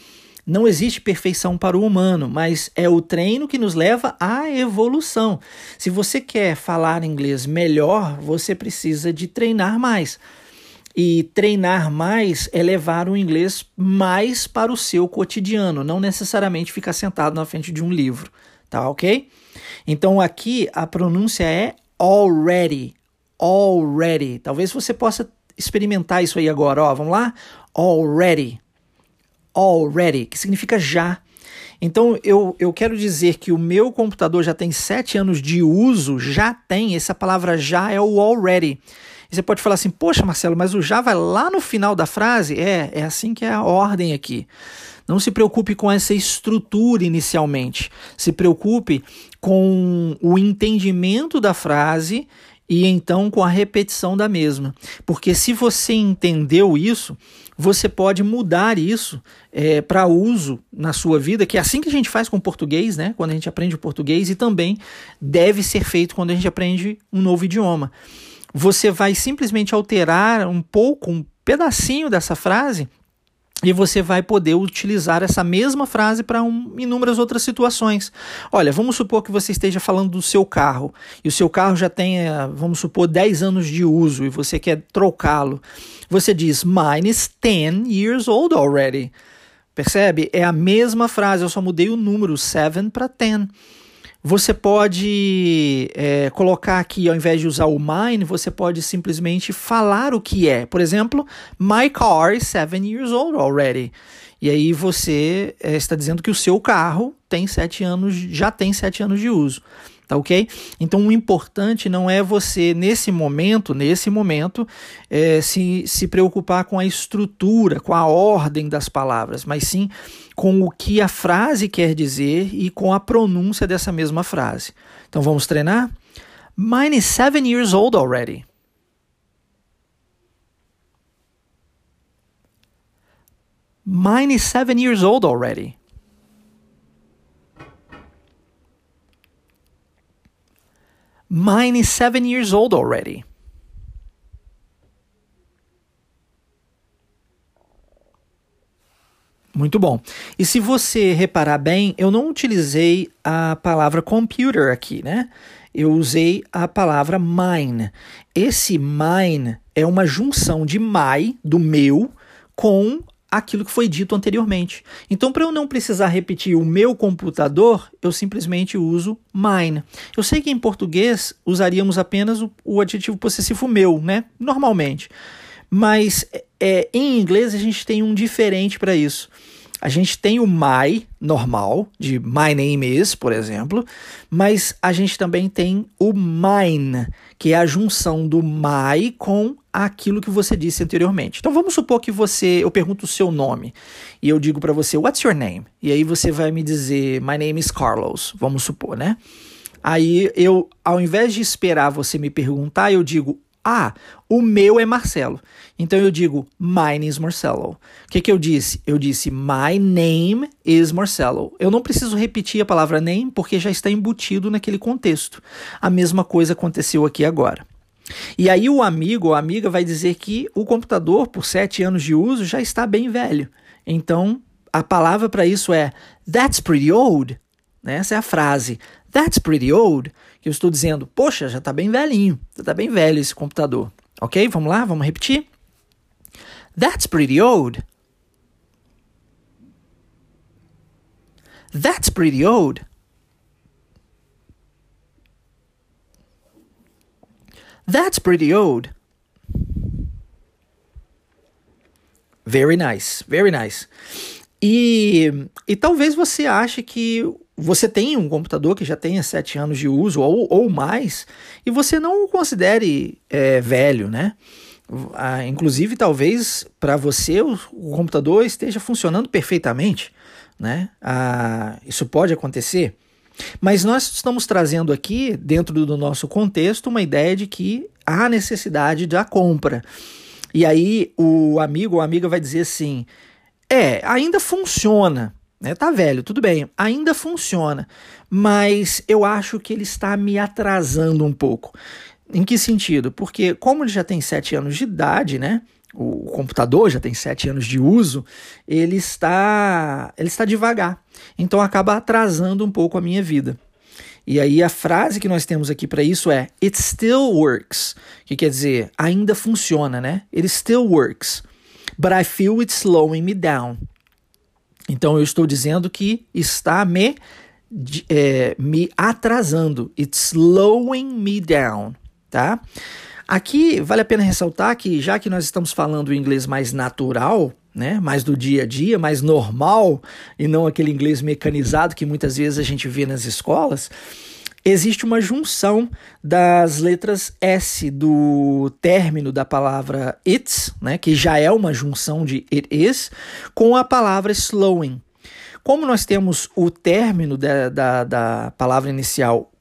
Não existe perfeição para o humano, mas é o treino que nos leva à evolução. Se você quer falar inglês melhor, você precisa de treinar mais. E treinar mais é levar o inglês mais para o seu cotidiano, não necessariamente ficar sentado na frente de um livro, tá ok? Então aqui a pronúncia é already, already. Talvez você possa experimentar isso aí agora, ó, vamos lá? Already, already, que significa já. Então eu, eu quero dizer que o meu computador já tem sete anos de uso, já tem, essa palavra já é o already. E você pode falar assim, poxa, Marcelo, mas o já vai lá no final da frase? É, é assim que é a ordem aqui. Não se preocupe com essa estrutura inicialmente. Se preocupe com o entendimento da frase e então com a repetição da mesma. Porque se você entendeu isso, você pode mudar isso é, para uso na sua vida, que é assim que a gente faz com o português, né? Quando a gente aprende o português, e também deve ser feito quando a gente aprende um novo idioma você vai simplesmente alterar um pouco, um pedacinho dessa frase e você vai poder utilizar essa mesma frase para um, inúmeras outras situações. Olha, vamos supor que você esteja falando do seu carro e o seu carro já tenha, vamos supor, 10 anos de uso e você quer trocá-lo. Você diz, mine is 10 years old already. Percebe? É a mesma frase, eu só mudei o número 7 para 10. Você pode é, colocar aqui, ao invés de usar o mine, você pode simplesmente falar o que é. Por exemplo, my car is seven years old already. E aí você é, está dizendo que o seu carro tem sete anos, já tem sete anos de uso. Tá ok? Então o importante não é você, nesse momento, nesse momento, é, se, se preocupar com a estrutura, com a ordem das palavras, mas sim com o que a frase quer dizer e com a pronúncia dessa mesma frase. Então vamos treinar? Mine is seven years old already. Mine is seven years old already. Mine is seven years old already. Muito bom. E se você reparar bem, eu não utilizei a palavra computer aqui, né? Eu usei a palavra mine. Esse mine é uma junção de my, do meu, com aquilo que foi dito anteriormente. Então, para eu não precisar repetir o meu computador, eu simplesmente uso mine. Eu sei que em português usaríamos apenas o, o adjetivo possessivo meu, né? Normalmente. Mas é, em inglês a gente tem um diferente para isso. A gente tem o my normal, de my name is, por exemplo, mas a gente também tem o mine, que é a junção do my com aquilo que você disse anteriormente. Então vamos supor que você, eu pergunto o seu nome e eu digo para você, what's your name? E aí você vai me dizer, my name is Carlos, vamos supor, né? Aí eu, ao invés de esperar você me perguntar, eu digo, ah, o meu é Marcelo. Então eu digo, mine is Marcelo. O que, que eu disse? Eu disse, my name is Marcelo. Eu não preciso repetir a palavra name porque já está embutido naquele contexto. A mesma coisa aconteceu aqui agora. E aí o amigo ou amiga vai dizer que o computador, por sete anos de uso, já está bem velho. Então a palavra para isso é That's pretty old. Né? Essa é a frase. That's pretty old que eu estou dizendo, poxa, já está bem velhinho, já está bem velho esse computador. Ok? Vamos lá, vamos repetir? That's pretty old. That's pretty old. That's pretty old. Very nice, very nice. E, e talvez você ache que você tem um computador que já tenha sete anos de uso ou, ou mais e você não o considere é, velho, né? Ah, inclusive, talvez para você o, o, computador esteja funcionando perfeitamente, né? Ah, isso pode acontecer. Mas nós estamos trazendo aqui, dentro do nosso contexto, uma ideia de que há necessidade da compra. E aí o amigo ou amiga vai dizer assim: é, ainda funciona, né? Tá velho, tudo bem, ainda funciona, mas eu acho que ele está me atrasando um pouco. Em que sentido? Porque como ele já tem sete anos de idade, né? O computador já tem sete anos de uso, ele está, ele está devagar. Então acaba atrasando um pouco a minha vida. E aí a frase que nós temos aqui para isso é It still works, que quer dizer ainda funciona, né? It still works, but I feel it slowing me down. Então eu estou dizendo que está me, é, me atrasando. It's slowing me down, tá? Aqui vale a pena ressaltar que já que nós estamos falando o inglês mais natural, né, mais do dia a dia, mais normal e não aquele inglês mecanizado que muitas vezes a gente vê nas escolas, existe uma junção das letras S do término da palavra it's, né, que já é uma junção de it is, com a palavra slowing. Como nós temos o término da, da, da palavra inicial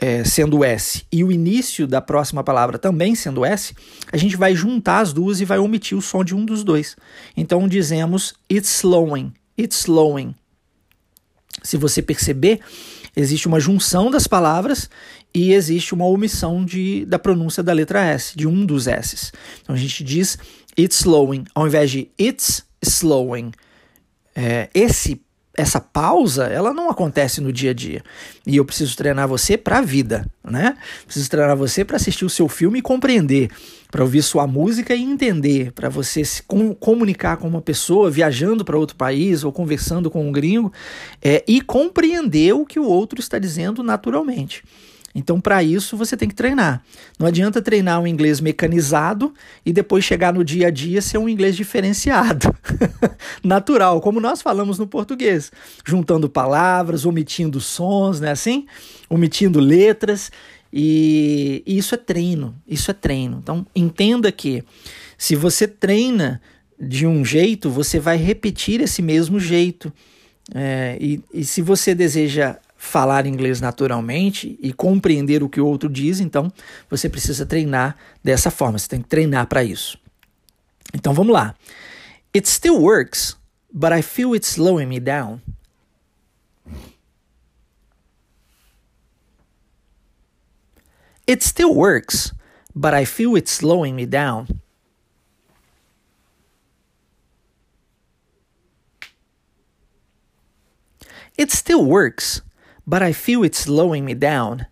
é, sendo S e o início da próxima palavra também sendo S, a gente vai juntar as duas e vai omitir o som de um dos dois. Então dizemos it's slowing, it's slowing. Se você perceber, existe uma junção das palavras e existe uma omissão de, da pronúncia da letra S, de um dos S's. Então a gente diz it's slowing, ao invés de it's slowing. É, esse essa pausa, ela não acontece no dia a dia. E eu preciso treinar você para a vida, né? Preciso treinar você para assistir o seu filme e compreender, para ouvir sua música e entender, para você se com, comunicar com uma pessoa viajando para outro país ou conversando com um gringo é, e compreender o que o outro está dizendo naturalmente. Então, para isso, você tem que treinar. Não adianta treinar um inglês mecanizado e depois chegar no dia a dia ser um inglês diferenciado, natural, como nós falamos no português, juntando palavras, omitindo sons, né? Assim, omitindo letras. E, e isso é treino. Isso é treino. Então, entenda que se você treina de um jeito, você vai repetir esse mesmo jeito. É, e, e se você deseja falar inglês naturalmente e compreender o que o outro diz, então você precisa treinar dessa forma, você tem que treinar para isso. Então vamos lá. It still works, but I feel it's slowing me down. It still works, but I feel it's slowing me down. It still works, but I feel it's slowing me down.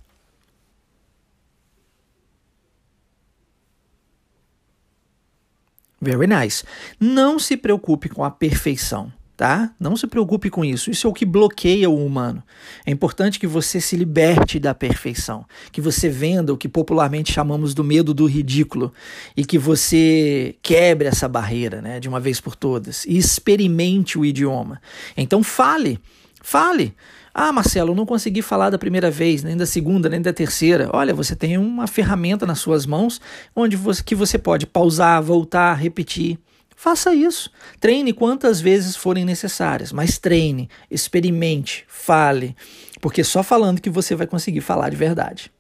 Very nice. Não se preocupe com a perfeição, tá? Não se preocupe com isso. Isso é o que bloqueia o humano. É importante que você se liberte da perfeição, que você venda o que popularmente chamamos do medo do ridículo e que você quebre essa barreira, né, de uma vez por todas e experimente o idioma. Então fale, fale. Ah, Marcelo, não consegui falar da primeira vez, nem da segunda, nem da terceira. Olha, você tem uma ferramenta nas suas mãos onde você, que você pode pausar, voltar, repetir. Faça isso. Treine quantas vezes forem necessárias, mas treine, experimente, fale, porque só falando que você vai conseguir falar de verdade.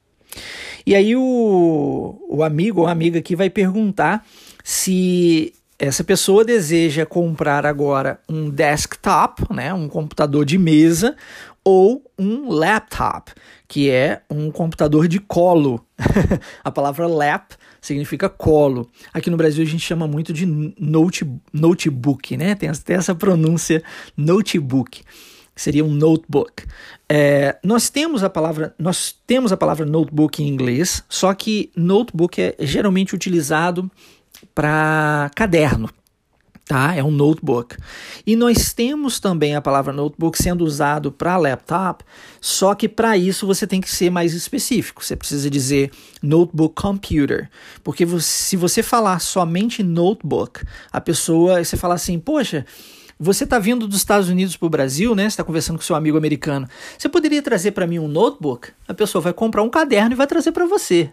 E aí o, o amigo ou amiga aqui vai perguntar se essa pessoa deseja comprar agora um desktop, né, um computador de mesa, ou um laptop, que é um computador de colo. a palavra lap significa colo. Aqui no Brasil a gente chama muito de note, notebook, né? Tem até essa pronúncia notebook. Seria um notebook. É, nós temos a palavra nós temos a palavra notebook em inglês, só que notebook é geralmente utilizado para caderno, tá? É um notebook. E nós temos também a palavra notebook sendo usado para laptop, só que para isso você tem que ser mais específico. Você precisa dizer notebook computer, porque se você falar somente notebook, a pessoa, você fala assim, poxa, você está vindo dos Estados Unidos para o Brasil, né? Você está conversando com seu amigo americano. Você poderia trazer para mim um notebook? A pessoa vai comprar um caderno e vai trazer para você,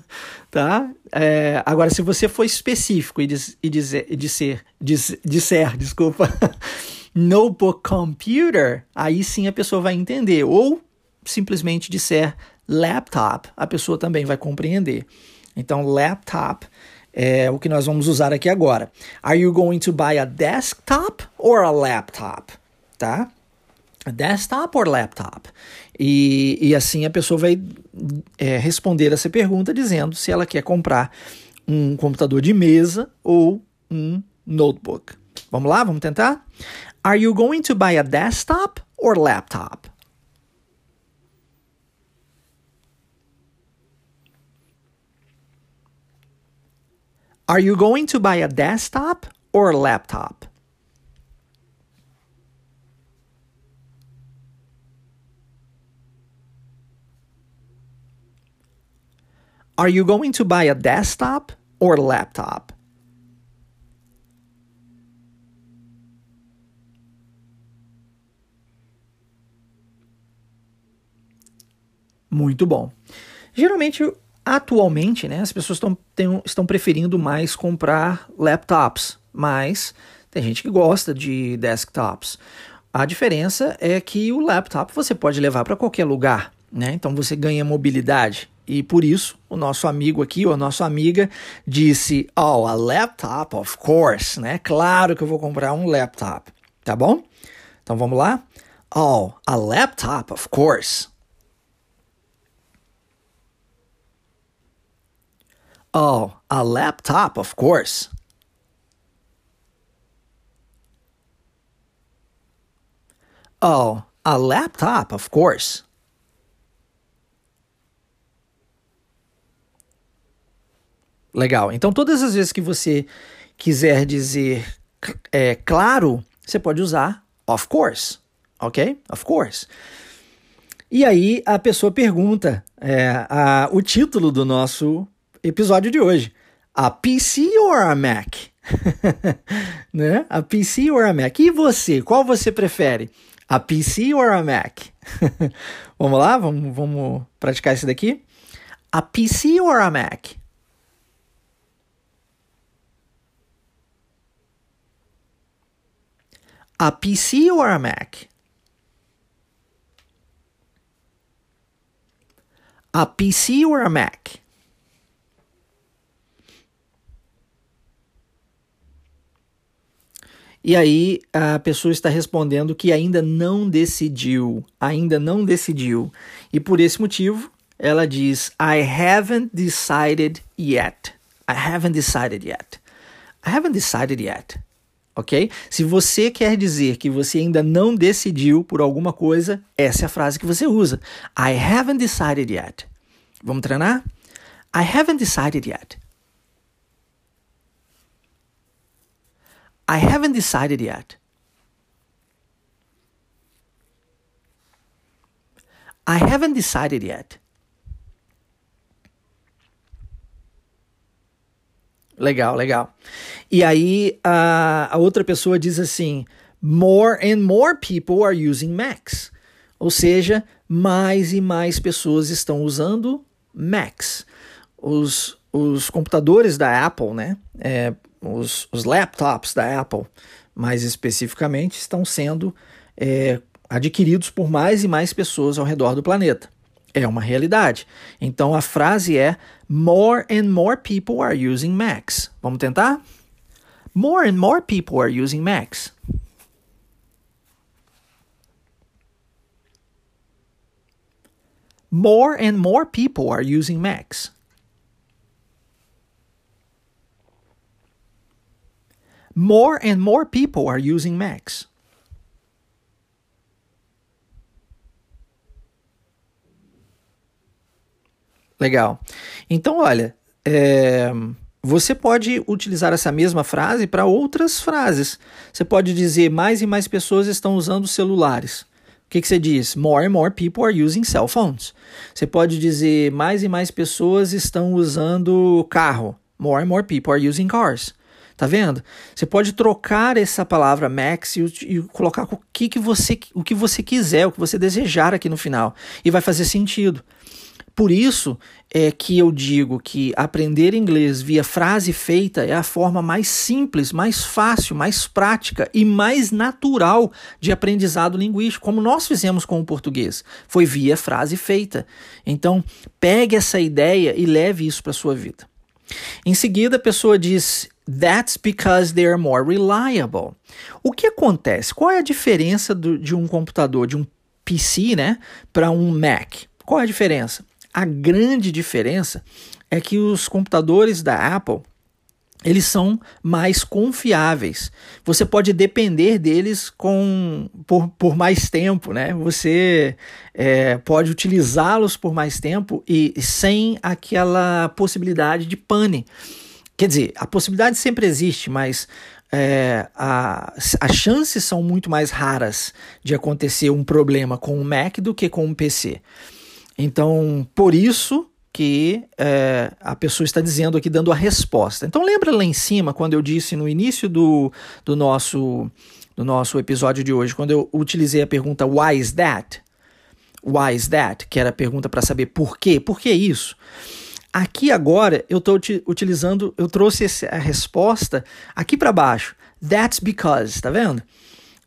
tá? É, agora, se você for específico e, diz, e dizer, e disser, diz, disser, desculpa, notebook computer, aí sim a pessoa vai entender. Ou simplesmente disser laptop, a pessoa também vai compreender. Então, laptop é o que nós vamos usar aqui agora. Are you going to buy a desktop or a laptop? Tá? Desktop or laptop? E, e assim a pessoa vai é, responder essa pergunta dizendo se ela quer comprar um computador de mesa ou um notebook. Vamos lá, vamos tentar? Are you going to buy a desktop or laptop? Are you going to buy a desktop or a laptop? Are you going to buy a desktop or a laptop? Muito bom. Geralmente Atualmente, né, as pessoas tão, estão preferindo mais comprar laptops, mas tem gente que gosta de desktops. A diferença é que o laptop você pode levar para qualquer lugar, né? Então você ganha mobilidade. E por isso, o nosso amigo aqui, ou a nossa amiga, disse: Oh, a laptop, of course, né? Claro que eu vou comprar um laptop, tá bom? Então vamos lá? Oh, a laptop, of course. Oh, a laptop, of course. Oh, a laptop, of course. Legal. Então, todas as vezes que você quiser dizer é, claro, você pode usar of course, ok? Of course. E aí a pessoa pergunta é, a, o título do nosso episódio de hoje: A PC or a Mac? né? A PC or a Mac? E você? Qual você prefere? A PC or a Mac? vamos lá? Vamos, vamos praticar isso daqui? A PC or a Mac? A PC or a Mac? A PC or a Mac? E aí a pessoa está respondendo que ainda não decidiu, ainda não decidiu. E por esse motivo, ela diz I haven't decided yet. I haven't decided yet. I haven't decided yet. Ok? Se você quer dizer que você ainda não decidiu por alguma coisa, essa é a frase que você usa. I haven't decided yet. Vamos treinar? I haven't decided yet. I haven't decided yet. I haven't decided yet. Legal, legal. E aí a, a outra pessoa diz assim: more and more people are using Macs. Ou seja, mais e mais pessoas estão usando Macs. Os, os computadores da Apple, né? É, os, os laptops da Apple, mais especificamente, estão sendo é, adquiridos por mais e mais pessoas ao redor do planeta. É uma realidade. Então a frase é More and more people are using Macs. Vamos tentar? More and more people are using Macs. More and more people are using Macs. More and more people are using Macs. Legal. Então, olha, é, você pode utilizar essa mesma frase para outras frases. Você pode dizer mais e mais pessoas estão usando celulares. O que, que você diz? More and more people are using cell phones. Você pode dizer mais e mais pessoas estão usando carro. More and more people are using cars. Tá vendo? Você pode trocar essa palavra max e, e, colocar o que, que você o que você quiser, o que você desejar aqui no final e vai fazer sentido. Por isso é que eu digo que aprender inglês via frase feita é a forma mais simples, mais fácil, mais prática e mais natural de aprendizado linguístico, como nós fizemos com o português. Foi via frase feita. Então, pegue essa ideia e leve isso para sua vida. Em seguida, a pessoa diz: That's because they are more reliable. O que acontece? Qual é a diferença do, de um computador, de um PC, né, para um Mac? Qual é a diferença? A grande diferença é que os computadores da Apple eles são mais confiáveis. Você pode depender deles com, por, por mais tempo, né? Você é, pode utilizá-los por mais tempo e sem aquela possibilidade de pane. Quer dizer, a possibilidade sempre existe, mas é, a, as chances são muito mais raras de acontecer um problema com o Mac do que com o PC. Então, por isso que é, a pessoa está dizendo aqui, dando a resposta. Então, lembra lá em cima, quando eu disse no início do, do, nosso, do nosso episódio de hoje, quando eu utilizei a pergunta Why is that? Why is that? Que era a pergunta para saber por quê? Por que isso? Aqui agora eu estou utilizando, eu trouxe a resposta aqui para baixo. That's because, tá vendo?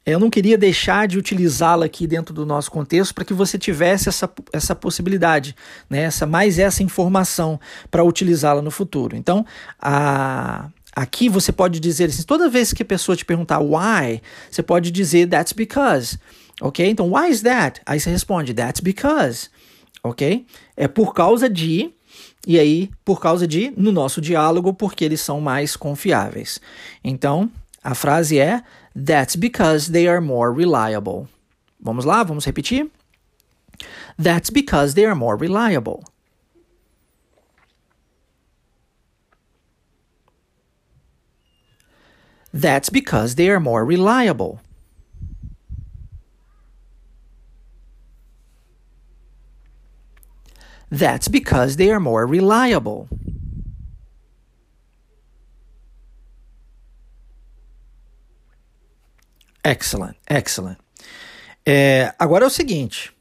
Eu não queria deixar de utilizá-la aqui dentro do nosso contexto para que você tivesse essa, essa possibilidade, né? essa, mais essa informação para utilizá-la no futuro. Então, a, aqui você pode dizer assim, toda vez que a pessoa te perguntar why, você pode dizer that's because. Ok? Então, why is that? Aí você responde that's because. Ok? É por causa de. E aí, por causa de, no nosso diálogo, porque eles são mais confiáveis. Então, a frase é That's because they are more reliable. Vamos lá, vamos repetir. That's because they are more reliable. That's because they are more reliable. That's because they are more reliable. Excellent, excellent. É, agora é o seguinte: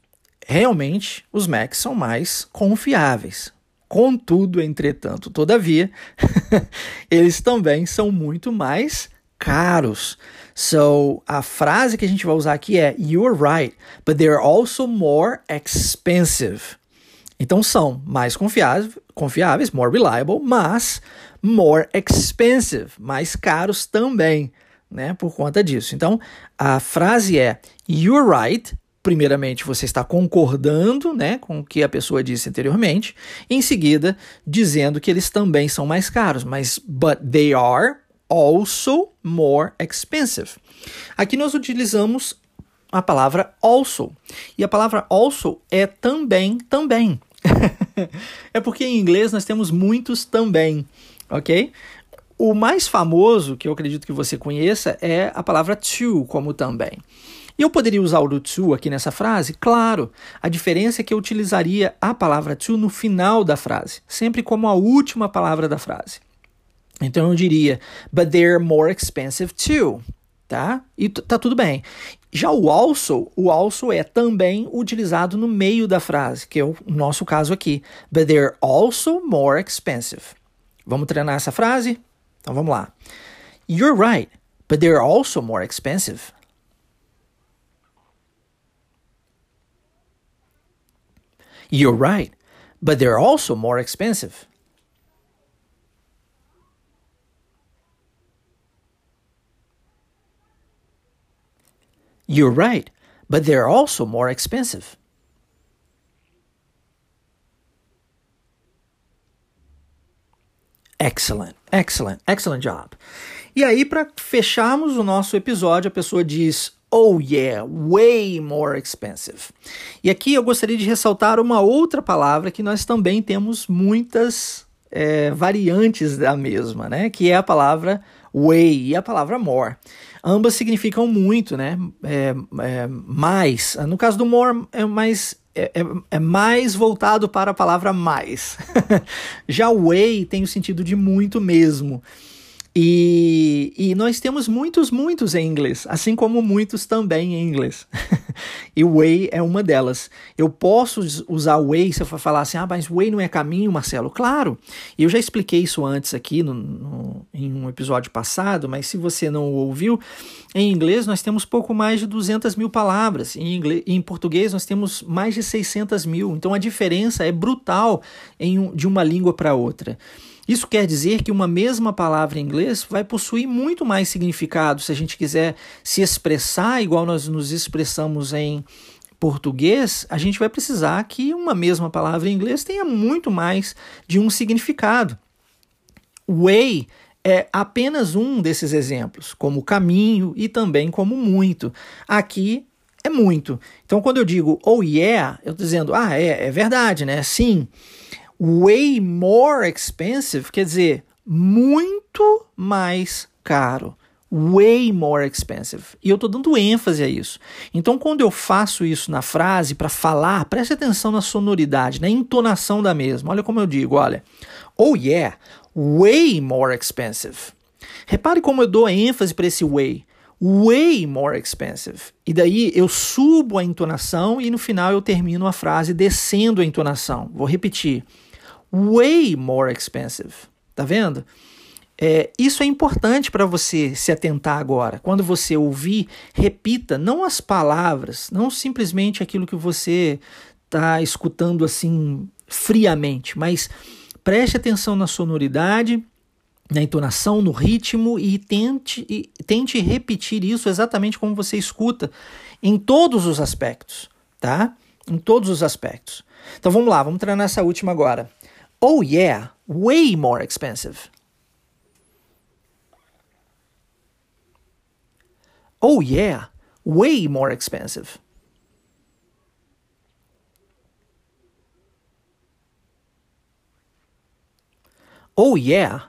realmente os Macs são mais confiáveis. Contudo, entretanto, todavia, eles também são muito mais caros. So, a frase que a gente vai usar aqui é You're right, but they're also more expensive. Então são mais confiáveis, more reliable, mas more expensive, mais caros também, né? Por conta disso. Então a frase é You're right. Primeiramente, você está concordando né, com o que a pessoa disse anteriormente. Em seguida, dizendo que eles também são mais caros, mas but they are also more expensive. Aqui nós utilizamos a palavra also. E a palavra also é também, também. é porque em inglês nós temos muitos também, ok? O mais famoso, que eu acredito que você conheça, é a palavra to, como também. E eu poderia usar o to aqui nessa frase? Claro. A diferença é que eu utilizaria a palavra to no final da frase, sempre como a última palavra da frase. Então eu diria, but they're more expensive too. Tá? E tá tudo bem. Já o also, o also é também utilizado no meio da frase, que é o nosso caso aqui. But they're also more expensive. Vamos treinar essa frase? Então vamos lá. You're right, but they're also more expensive. You're right, but they're also more expensive. You're right, but they're also more expensive. Excellent, excellent, excellent job. E aí, para fecharmos o nosso episódio, a pessoa diz: Oh yeah, way more expensive. E aqui eu gostaria de ressaltar uma outra palavra que nós também temos muitas é, variantes da mesma, né? Que é a palavra way e a palavra more. Ambas significam muito, né? É, é, mais. No caso do more, é mais é, é, é, mais voltado para a palavra mais. Já way tem o sentido de muito mesmo. E, e nós temos muitos, muitos em inglês, assim como muitos também em inglês. e way é uma delas. Eu posso usar way se eu for falar assim, ah, mas way não é caminho, Marcelo? Claro, eu já expliquei isso antes aqui no, no, em um episódio passado, mas se você não ouviu, em inglês nós temos pouco mais de 200 mil palavras, em, inglês, em português nós temos mais de 600 mil, então a diferença é brutal de uma língua para outra. Isso quer dizer que uma mesma palavra em inglês vai possuir muito mais significado se a gente quiser se expressar igual nós nos expressamos em português, a gente vai precisar que uma mesma palavra em inglês tenha muito mais de um significado. Way é apenas um desses exemplos, como caminho e também como muito. Aqui é muito. Então, quando eu digo oh yeah, eu estou dizendo, ah, é, é verdade, né? Sim way more expensive quer dizer muito mais caro. Way more expensive. E eu estou dando ênfase a isso. Então, quando eu faço isso na frase para falar, preste atenção na sonoridade, na entonação da mesma. Olha como eu digo: olha, oh yeah, way more expensive. Repare como eu dou ênfase para esse way. Way more expensive. E daí eu subo a entonação e no final eu termino a frase descendo a entonação. Vou repetir way more expensive. Tá vendo? É, isso é importante para você se atentar agora. Quando você ouvir, repita não as palavras, não simplesmente aquilo que você está escutando assim friamente, mas preste atenção na sonoridade, na entonação, no ritmo e tente, e tente repetir isso exatamente como você escuta em todos os aspectos, tá? Em todos os aspectos. Então vamos lá, vamos treinar essa última agora. Oh, yeah, way more expensive. Oh, yeah, way more expensive. Oh, yeah,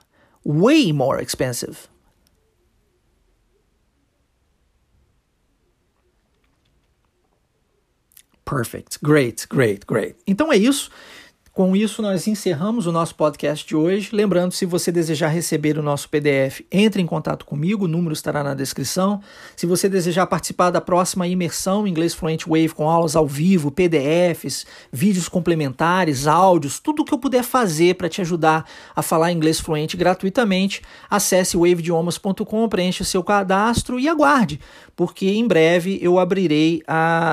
way more expensive. Perfect. Great, great, great. Então é isso. Com isso, nós encerramos o nosso podcast de hoje. Lembrando, se você desejar receber o nosso PDF, entre em contato comigo, o número estará na descrição. Se você desejar participar da próxima imersão Inglês Fluente Wave com aulas ao vivo, PDFs, vídeos complementares, áudios, tudo o que eu puder fazer para te ajudar a falar inglês fluente gratuitamente, acesse waveidiomas.com, preencha seu cadastro e aguarde, porque em breve eu abrirei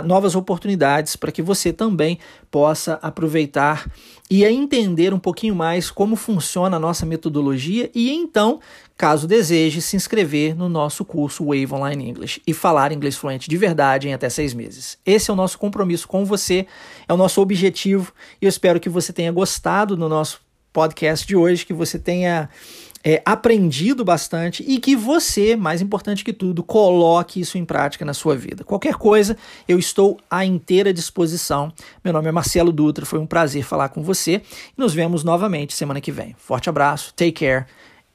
novas oportunidades para que você também possa aproveitar e entender um pouquinho mais como funciona a nossa metodologia e então, caso deseje, se inscrever no nosso curso Wave Online English e falar inglês fluente de verdade em até seis meses. Esse é o nosso compromisso com você, é o nosso objetivo e eu espero que você tenha gostado do nosso podcast de hoje, que você tenha é, aprendido bastante e que você, mais importante que tudo, coloque isso em prática na sua vida. Qualquer coisa, eu estou à inteira disposição. Meu nome é Marcelo Dutra, foi um prazer falar com você e nos vemos novamente semana que vem. Forte abraço, take care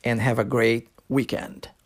and have a great weekend.